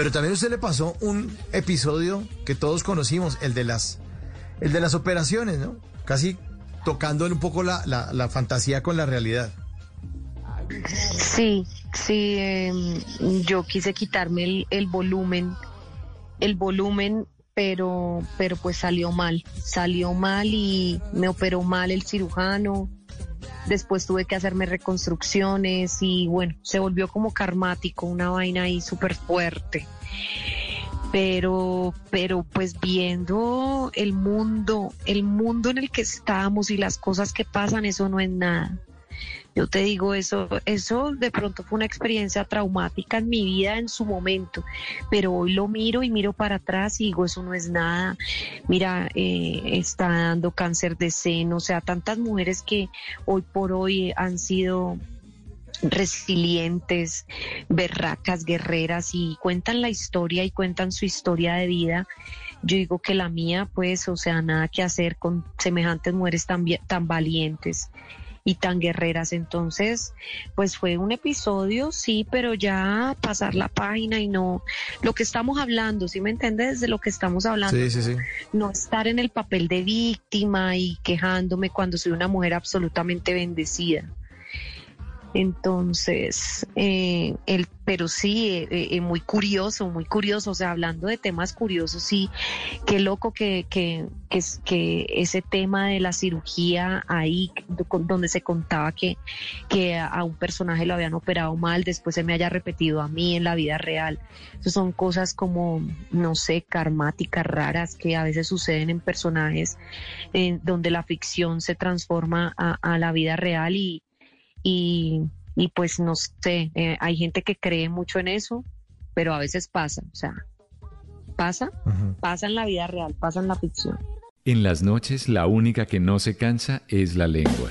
Pero también a usted le pasó un episodio que todos conocimos, el de las, el de las operaciones, ¿no? Casi tocando un poco la, la, fantasía con la realidad. Sí, sí, em, yo quise quitarme el, el volumen, el volumen pero, pero pues salió mal, salió mal y me operó mal el cirujano. Después tuve que hacerme reconstrucciones y bueno, se volvió como karmático, una vaina ahí súper fuerte. Pero, pero pues viendo el mundo, el mundo en el que estamos y las cosas que pasan, eso no es nada. Yo te digo, eso, eso de pronto fue una experiencia traumática en mi vida en su momento, pero hoy lo miro y miro para atrás y digo, eso no es nada. Mira, eh, está dando cáncer de seno, o sea, tantas mujeres que hoy por hoy han sido resilientes, berracas, guerreras y cuentan la historia y cuentan su historia de vida. Yo digo que la mía, pues, o sea, nada que hacer con semejantes mujeres tan, tan valientes y tan guerreras. Entonces, pues fue un episodio, sí, pero ya pasar la página y no lo que estamos hablando, ¿sí me entiendes? De lo que estamos hablando. Sí, sí, sí. No estar en el papel de víctima y quejándome cuando soy una mujer absolutamente bendecida. Entonces, eh, el, pero sí, eh, eh, muy curioso, muy curioso, o sea, hablando de temas curiosos, sí, qué loco que, que, que, ese tema de la cirugía ahí, donde se contaba que, que a un personaje lo habían operado mal, después se me haya repetido a mí en la vida real. Eso son cosas como, no sé, karmáticas, raras, que a veces suceden en personajes donde la ficción se transforma a, a la vida real y y, y pues no sé, eh, hay gente que cree mucho en eso, pero a veces pasa, o sea, pasa, pasa en la vida real, pasa en la ficción. En las noches la única que no se cansa es la lengua.